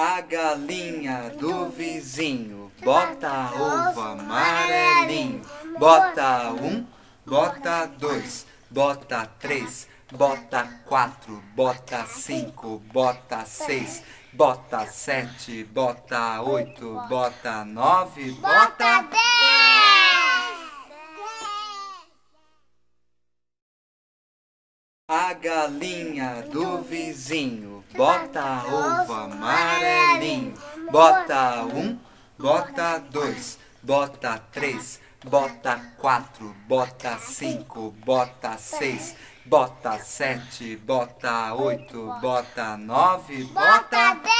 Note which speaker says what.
Speaker 1: A galinha do vizinho bota ovo amarelinho. Bota um, bota dois, bota três, bota quatro, bota cinco, bota seis, bota sete, bota oito, bota nove, bota A galinha do vizinho bota ovo amarelinho. Bota um, bota dois, bota três, bota quatro, bota cinco, bota seis, bota sete, bota oito, bota nove, bota dez.